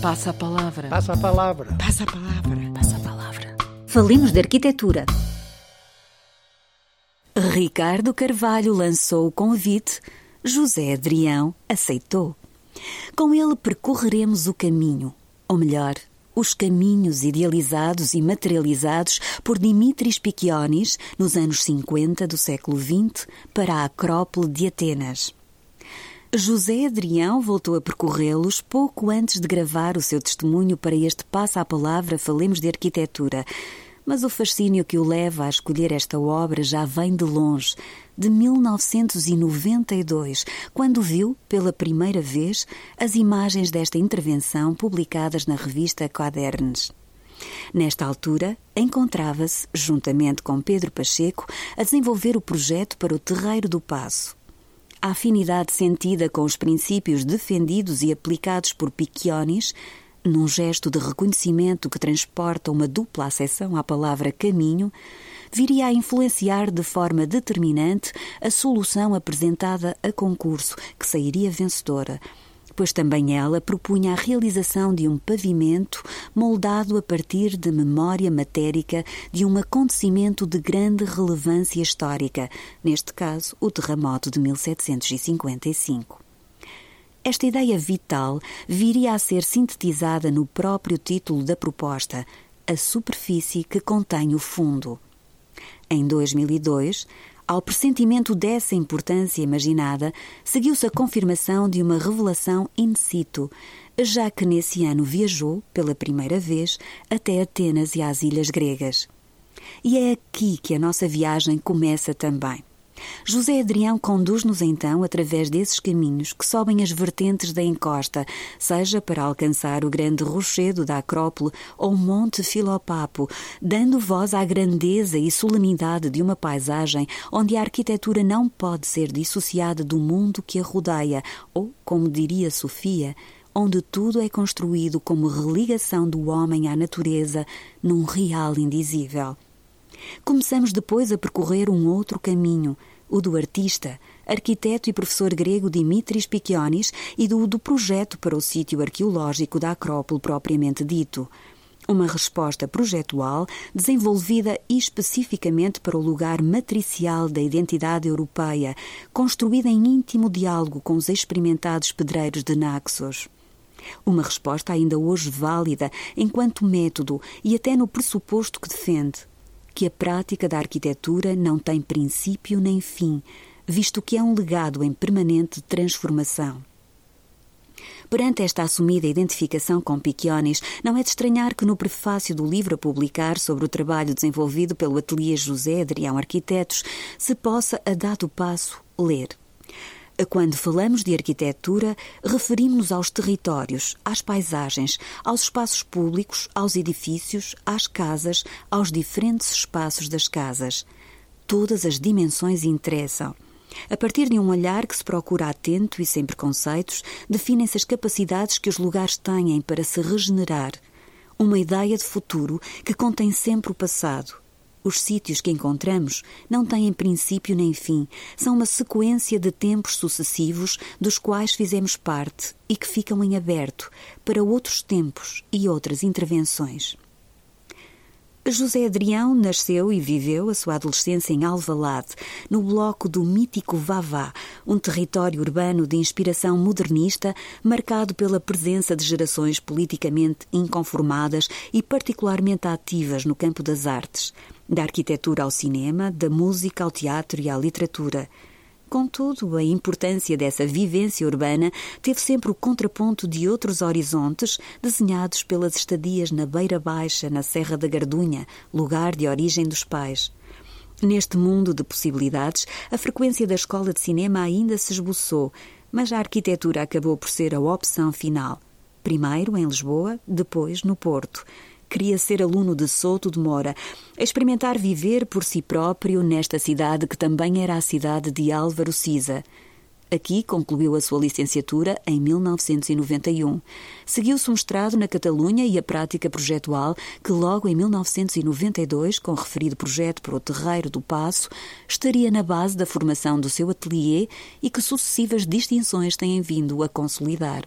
Passa a palavra. Passa a palavra. Passa a palavra. Passa a palavra. Falemos de arquitetura. Ricardo Carvalho lançou o convite, José Adrião aceitou. Com ele percorreremos o caminho, ou melhor, os caminhos idealizados e materializados por Dimitris Picchionis nos anos 50 do século XX para a Acrópole de Atenas. José Adrião voltou a percorrê-los pouco antes de gravar o seu testemunho para este Passa a Palavra Falemos de Arquitetura. Mas o fascínio que o leva a escolher esta obra já vem de longe, de 1992, quando viu, pela primeira vez, as imagens desta intervenção publicadas na revista Quadernes. Nesta altura, encontrava-se, juntamente com Pedro Pacheco, a desenvolver o projeto para o Terreiro do Passo a afinidade sentida com os princípios defendidos e aplicados por Picchionis, num gesto de reconhecimento que transporta uma dupla acessão à palavra caminho, viria a influenciar de forma determinante a solução apresentada a concurso, que sairia vencedora pois também ela propunha a realização de um pavimento moldado a partir de memória matérica de um acontecimento de grande relevância histórica, neste caso, o terremoto de 1755. Esta ideia vital viria a ser sintetizada no próprio título da proposta, a superfície que contém o fundo. Em 2002, ao pressentimento dessa importância imaginada, seguiu-se a confirmação de uma revelação in situ, já que nesse ano viajou, pela primeira vez, até Atenas e às ilhas gregas. E é aqui que a nossa viagem começa também. José Adrião conduz-nos então através desses caminhos que sobem as vertentes da encosta, seja para alcançar o grande rochedo da Acrópole ou o Monte Filopapo, dando voz à grandeza e solenidade de uma paisagem onde a arquitetura não pode ser dissociada do mundo que a rodeia, ou, como diria Sofia, onde tudo é construído como religação do homem à natureza num real indizível. Começamos depois a percorrer um outro caminho, o do artista, arquiteto e professor grego Dimitris Picchionis e do do projeto para o sítio arqueológico da Acrópole propriamente dito. Uma resposta projetual desenvolvida especificamente para o lugar matricial da identidade europeia, construída em íntimo diálogo com os experimentados pedreiros de Naxos. Uma resposta ainda hoje válida enquanto método e até no pressuposto que defende que a prática da arquitetura não tem princípio nem fim, visto que é um legado em permanente transformação. Perante esta assumida identificação com Picchionis, não é de estranhar que no prefácio do livro a publicar sobre o trabalho desenvolvido pelo ateliê José Adrião Arquitetos se possa, a dado passo, ler. Quando falamos de arquitetura, referimos-nos aos territórios, às paisagens, aos espaços públicos, aos edifícios, às casas, aos diferentes espaços das casas. Todas as dimensões interessam. A partir de um olhar que se procura atento e sem preconceitos, definem-se as capacidades que os lugares têm para se regenerar. Uma ideia de futuro que contém sempre o passado, os sítios que encontramos não têm princípio nem fim, são uma sequência de tempos sucessivos dos quais fizemos parte e que ficam em aberto para outros tempos e outras intervenções. José Adrião nasceu e viveu a sua adolescência em Alvalade, no bloco do mítico Vavá, um território urbano de inspiração modernista marcado pela presença de gerações politicamente inconformadas e particularmente ativas no campo das artes, da arquitetura ao cinema, da música ao teatro e à literatura. Contudo, a importância dessa vivência urbana teve sempre o contraponto de outros horizontes desenhados pelas estadias na Beira Baixa, na Serra da Gardunha, lugar de origem dos pais. Neste mundo de possibilidades, a frequência da escola de cinema ainda se esboçou, mas a arquitetura acabou por ser a opção final. Primeiro em Lisboa, depois no Porto queria ser aluno de Souto de Mora, experimentar viver por si próprio nesta cidade que também era a cidade de Álvaro Siza. Aqui concluiu a sua licenciatura em 1991. Seguiu-se um mestrado na Catalunha e a prática projetual, que logo em 1992, com referido projeto para o Terreiro do Passo, estaria na base da formação do seu atelier e que sucessivas distinções têm vindo a consolidar.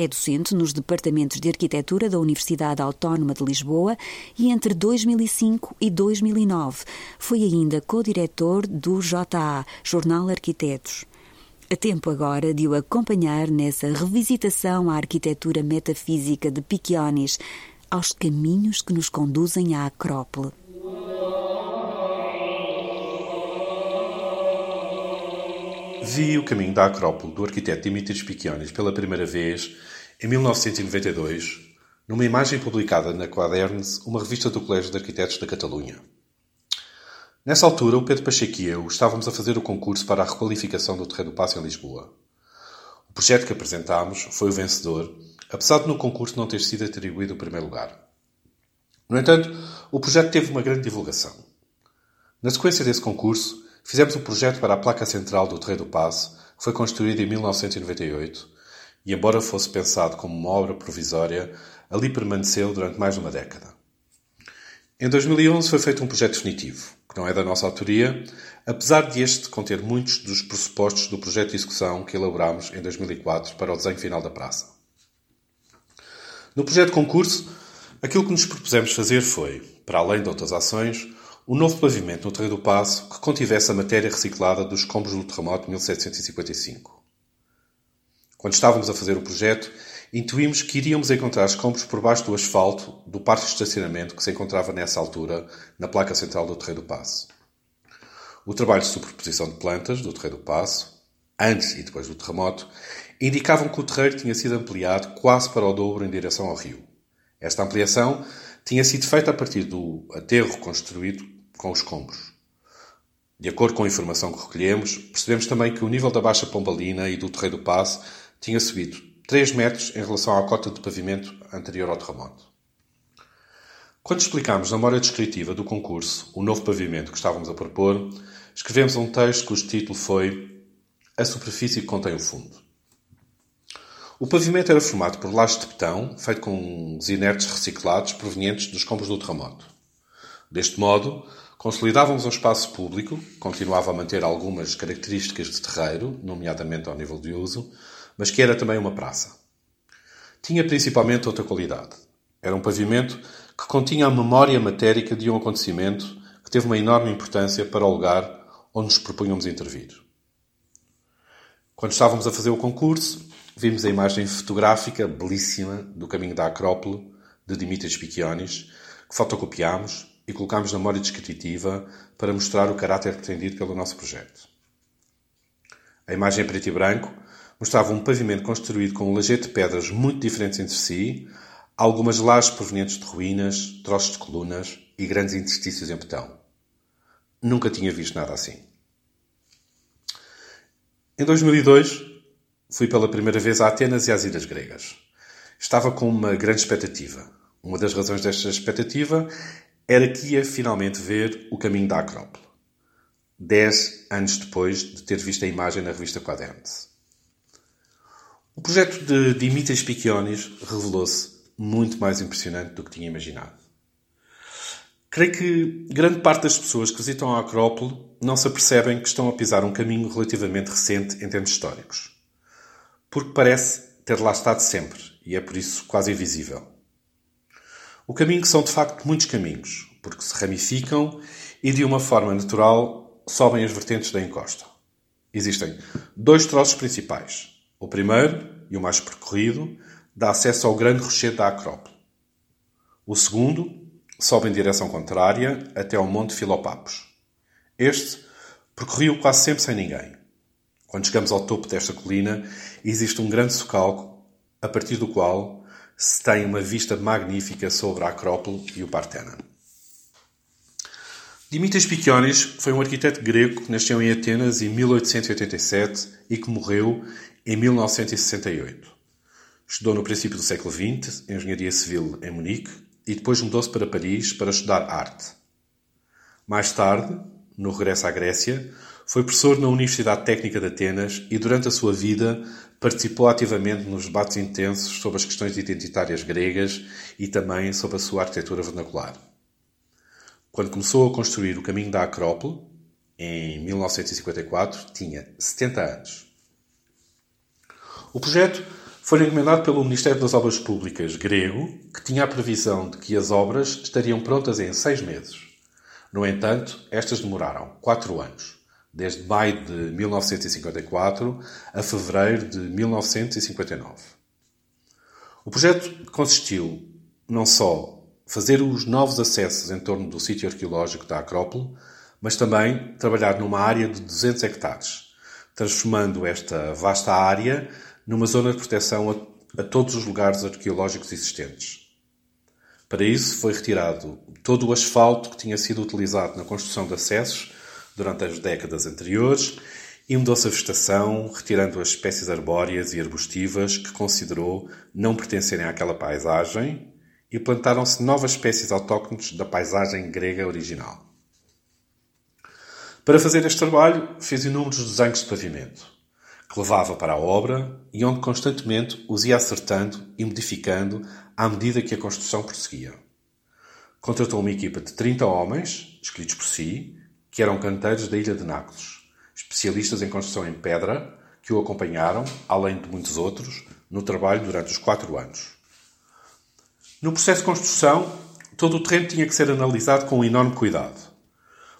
É docente nos departamentos de arquitetura da Universidade Autónoma de Lisboa e entre 2005 e 2009 foi ainda co-diretor do JA, Jornal Arquitetos. A tempo agora de o acompanhar nessa revisitação à arquitetura metafísica de Piccionis, aos caminhos que nos conduzem à Acrópole. Vi o caminho da Acrópole do arquiteto Dimitris Piccionis pela primeira vez em 1992, numa imagem publicada na Quaderns, uma revista do Colégio de Arquitetos da Catalunha. Nessa altura, o Pedro Pacheco e eu estávamos a fazer o concurso para a requalificação do Terreno do Passo em Lisboa. O projeto que apresentámos foi o vencedor, apesar de no concurso não ter sido atribuído o primeiro lugar. No entanto, o projeto teve uma grande divulgação. Na sequência desse concurso, fizemos o projeto para a placa central do Terreiro do Passo, que foi construída em 1998, e embora fosse pensado como uma obra provisória, ali permaneceu durante mais de uma década. Em 2011 foi feito um projeto definitivo, que não é da nossa autoria, apesar de este conter muitos dos pressupostos do projeto de execução que elaborámos em 2004 para o desenho final da praça. No projeto concurso, aquilo que nos propusemos fazer foi, para além de outras ações, um novo pavimento no Terreiro do Passo que contivesse a matéria reciclada dos escombros do terremoto de 1755. Quando estávamos a fazer o projeto, intuímos que iríamos encontrar escombros por baixo do asfalto do parque de estacionamento que se encontrava nessa altura na placa central do Terreiro do Passo. O trabalho de superposição de plantas do Terreiro do Passo, antes e depois do terremoto, indicavam que o terreiro tinha sido ampliado quase para o dobro em direção ao rio. Esta ampliação tinha sido feita a partir do aterro construído com os escombros. De acordo com a informação que recolhemos, percebemos também que o nível da Baixa Pombalina e do Terreiro do Passo tinha subido 3 metros em relação à cota de pavimento anterior ao terremoto. Quando explicámos na memória descritiva do concurso o novo pavimento que estávamos a propor, escrevemos um texto cujo título foi A superfície que contém o fundo. O pavimento era formado por lajes de betão, feito com os inertes reciclados provenientes dos escombros do terremoto. Deste modo, consolidávamos um espaço público, continuava a manter algumas características de terreiro, nomeadamente ao nível de uso, mas que era também uma praça. Tinha principalmente outra qualidade. Era um pavimento que continha a memória matérica de um acontecimento que teve uma enorme importância para o lugar onde nos propunhamos intervir. Quando estávamos a fazer o concurso, vimos a imagem fotográfica belíssima do caminho da Acrópole, de Dimitris Piccionis, que fotocopiámos e colocámos na memória descritiva para mostrar o caráter pretendido pelo nosso projeto. A imagem em preto e branco mostrava um pavimento construído com um lajeto de pedras muito diferentes entre si, algumas lajes provenientes de ruínas, troços de colunas e grandes interstícios em betão. Nunca tinha visto nada assim. Em 2002, fui pela primeira vez a Atenas e às Ilhas Gregas. Estava com uma grande expectativa. Uma das razões desta expectativa era que ia finalmente ver o caminho da Acrópole. Dez anos depois de ter visto a imagem na revista Quadrante. O projeto de Dimitris Piccionis revelou-se muito mais impressionante do que tinha imaginado. Creio que grande parte das pessoas que visitam a Acrópole não se apercebem que estão a pisar um caminho relativamente recente em termos históricos. Porque parece ter lá estado sempre e é por isso quase invisível. O caminho são de facto muitos caminhos, porque se ramificam e de uma forma natural sobem as vertentes da encosta. Existem dois troços principais o primeiro, e o mais percorrido, dá acesso ao grande rochedo da Acrópole. O segundo sobe em direção contrária até ao Monte Filopapos. Este percorriu quase sempre sem ninguém. Quando chegamos ao topo desta colina, existe um grande socalco, a partir do qual se tem uma vista magnífica sobre a Acrópole e o Partenon. Dimitris Piccionis foi um arquiteto grego que nasceu em Atenas em 1887 e que morreu em 1968. Estudou no princípio do século XX engenharia civil em Munique e depois mudou-se para Paris para estudar arte. Mais tarde, no regresso à Grécia, foi professor na Universidade Técnica de Atenas e durante a sua vida participou ativamente nos debates intensos sobre as questões identitárias gregas e também sobre a sua arquitetura vernacular. Quando começou a construir o caminho da Acrópole, em 1954, tinha 70 anos. O projeto Foi encomendado pelo Ministério das Obras Públicas grego, que tinha a previsão de que as obras estariam prontas em seis meses. No entanto, estas demoraram quatro anos, desde maio de 1954 a fevereiro de 1959. O projeto consistiu não só fazer os novos acessos em torno do sítio arqueológico da Acrópole, mas também trabalhar numa área de 200 hectares, transformando esta vasta área numa zona de proteção a, a todos os lugares arqueológicos existentes. Para isso foi retirado todo o asfalto que tinha sido utilizado na construção de acessos durante as décadas anteriores e mudou-se a vegetação, retirando as espécies arbóreas e arbustivas que considerou não pertencerem àquela paisagem e plantaram-se novas espécies autóctones da paisagem grega original. Para fazer este trabalho, fez inúmeros desenhos de pavimento, que levava para a obra e onde constantemente os ia acertando e modificando à medida que a construção prosseguia. Contratou uma equipa de 30 homens, escolhidos por si, que eram canteiros da ilha de Nápoles, especialistas em construção em pedra, que o acompanharam, além de muitos outros, no trabalho durante os quatro anos. No processo de construção, todo o terreno tinha que ser analisado com um enorme cuidado.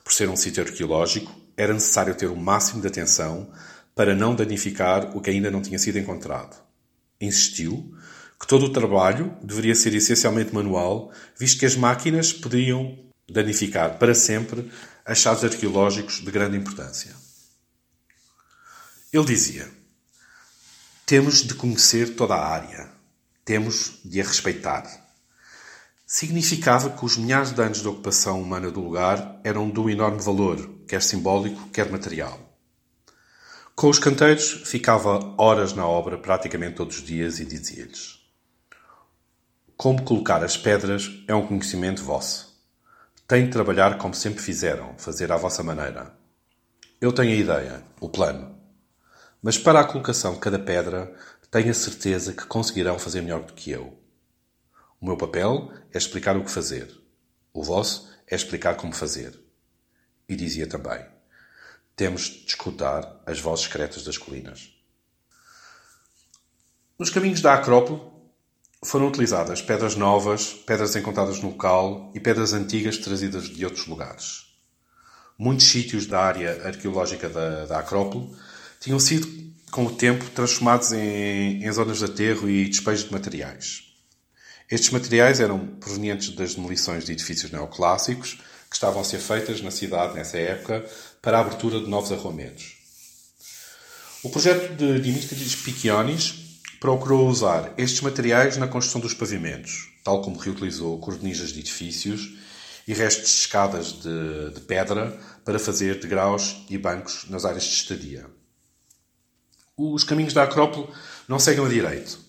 Por ser um sítio arqueológico, era necessário ter o máximo de atenção para não danificar o que ainda não tinha sido encontrado. Insistiu que todo o trabalho deveria ser essencialmente manual, visto que as máquinas poderiam danificar para sempre achados arqueológicos de grande importância. Ele dizia: Temos de conhecer toda a área, temos de a respeitar. Significava que os milhares de anos de ocupação humana do lugar eram de um enorme valor, quer simbólico, quer material. Com os canteiros, ficava horas na obra praticamente todos os dias e dizia-lhes: Como colocar as pedras é um conhecimento vosso. Têm de trabalhar como sempre fizeram, fazer à vossa maneira. Eu tenho a ideia, o plano. Mas para a colocação de cada pedra, tenho a certeza que conseguirão fazer melhor do que eu. O meu papel é explicar o que fazer. O vosso é explicar como fazer. E dizia também: temos de escutar as vozes secretas das colinas. Nos caminhos da Acrópole foram utilizadas pedras novas, pedras encontradas no local e pedras antigas trazidas de outros lugares. Muitos sítios da área arqueológica da, da Acrópole tinham sido, com o tempo, transformados em, em zonas de aterro e despejo de materiais. Estes materiais eram provenientes das demolições de edifícios neoclássicos que estavam a ser feitas na cidade nessa época para a abertura de novos arruamentos. O projeto de Dimitris Piccionis procurou usar estes materiais na construção dos pavimentos, tal como reutilizou cornijas de edifícios e restos de escadas de, de pedra para fazer degraus e bancos nas áreas de estadia. Os caminhos da Acrópole não seguem a direito.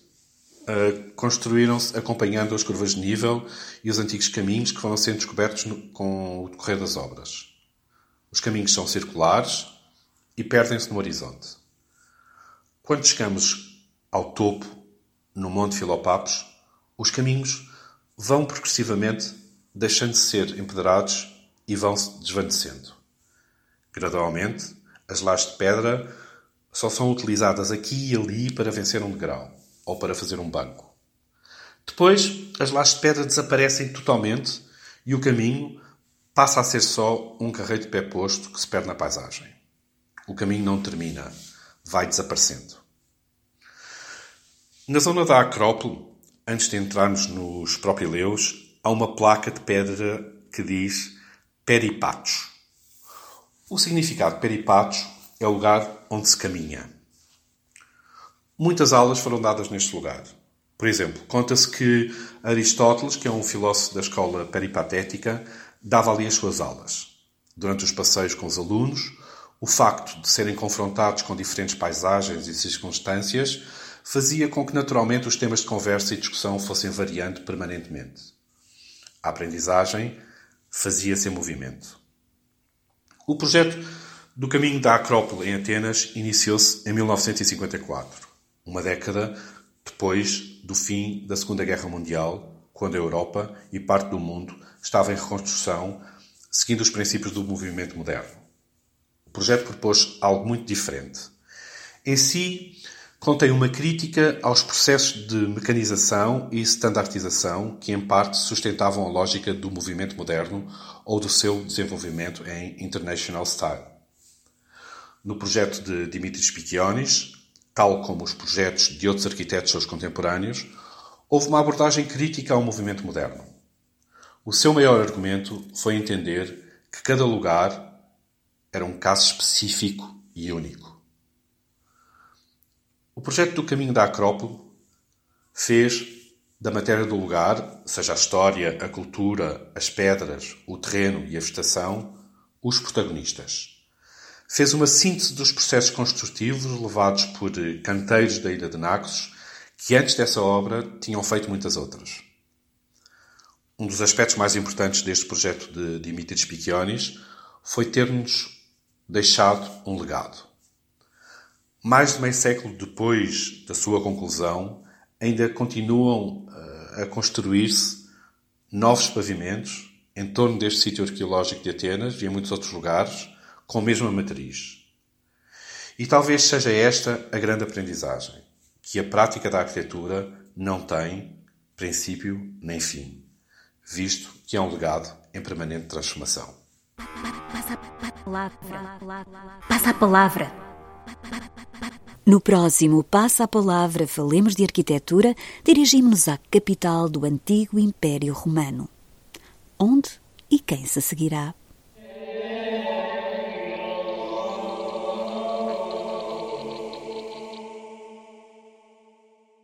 Uh, construíram-se acompanhando as curvas de nível e os antigos caminhos que foram sendo descobertos no, com o decorrer das obras. Os caminhos são circulares e perdem-se no horizonte. Quando chegamos ao topo, no Monte Filopapos, os caminhos vão progressivamente deixando de ser empedrados e vão se desvanecendo. Gradualmente, as lajes de pedra só são utilizadas aqui e ali para vencer um degrau ou para fazer um banco. Depois, as lajes de pedra desaparecem totalmente e o caminho passa a ser só um carreiro de pé posto que se perde na paisagem. O caminho não termina, vai desaparecendo. Na zona da Acrópole, antes de entrarmos nos propileus, há uma placa de pedra que diz Peripatos. O significado de Peripatos é o lugar onde se caminha. Muitas aulas foram dadas neste lugar. Por exemplo, conta-se que Aristóteles, que é um filósofo da escola peripatética, dava ali as suas aulas. Durante os passeios com os alunos, o facto de serem confrontados com diferentes paisagens e circunstâncias fazia com que naturalmente os temas de conversa e discussão fossem variando permanentemente. A aprendizagem fazia-se em movimento. O projeto do Caminho da Acrópole em Atenas iniciou-se em 1954, uma década depois do fim da Segunda Guerra Mundial, quando a Europa e parte do mundo estava em reconstrução, seguindo os princípios do movimento moderno. O projeto propôs algo muito diferente. Em si, contém uma crítica aos processos de mecanização e standardização que, em parte, sustentavam a lógica do movimento moderno ou do seu desenvolvimento em International Style. No projeto de Dimitris Pikionis, tal como os projetos de outros arquitetos seus contemporâneos, houve uma abordagem crítica ao movimento moderno. O seu maior argumento foi entender que cada lugar era um caso específico e único. O projeto do Caminho da Acrópole fez da matéria do lugar, seja a história, a cultura, as pedras, o terreno e a vegetação, os protagonistas. Fez uma síntese dos processos construtivos levados por canteiros da Ilha de Naxos, que antes dessa obra tinham feito muitas outras. Um dos aspectos mais importantes deste projeto de Dimitris Pikionis foi ter-nos deixado um legado. Mais de meio século depois da sua conclusão, ainda continuam uh, a construir-se novos pavimentos em torno deste sítio arqueológico de Atenas e em muitos outros lugares, com a mesma matriz. E talvez seja esta a grande aprendizagem, que a prática da arquitetura não tem princípio nem fim, visto que é um legado em permanente transformação. Passa a palavra. Passa a palavra. No próximo Passa a Palavra Falemos de Arquitetura, dirigimos-nos à capital do antigo Império Romano. Onde e quem se seguirá?